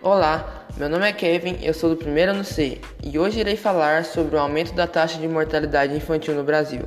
Olá, meu nome é Kevin, eu sou do primeiro ano C e hoje irei falar sobre o aumento da taxa de mortalidade infantil no Brasil.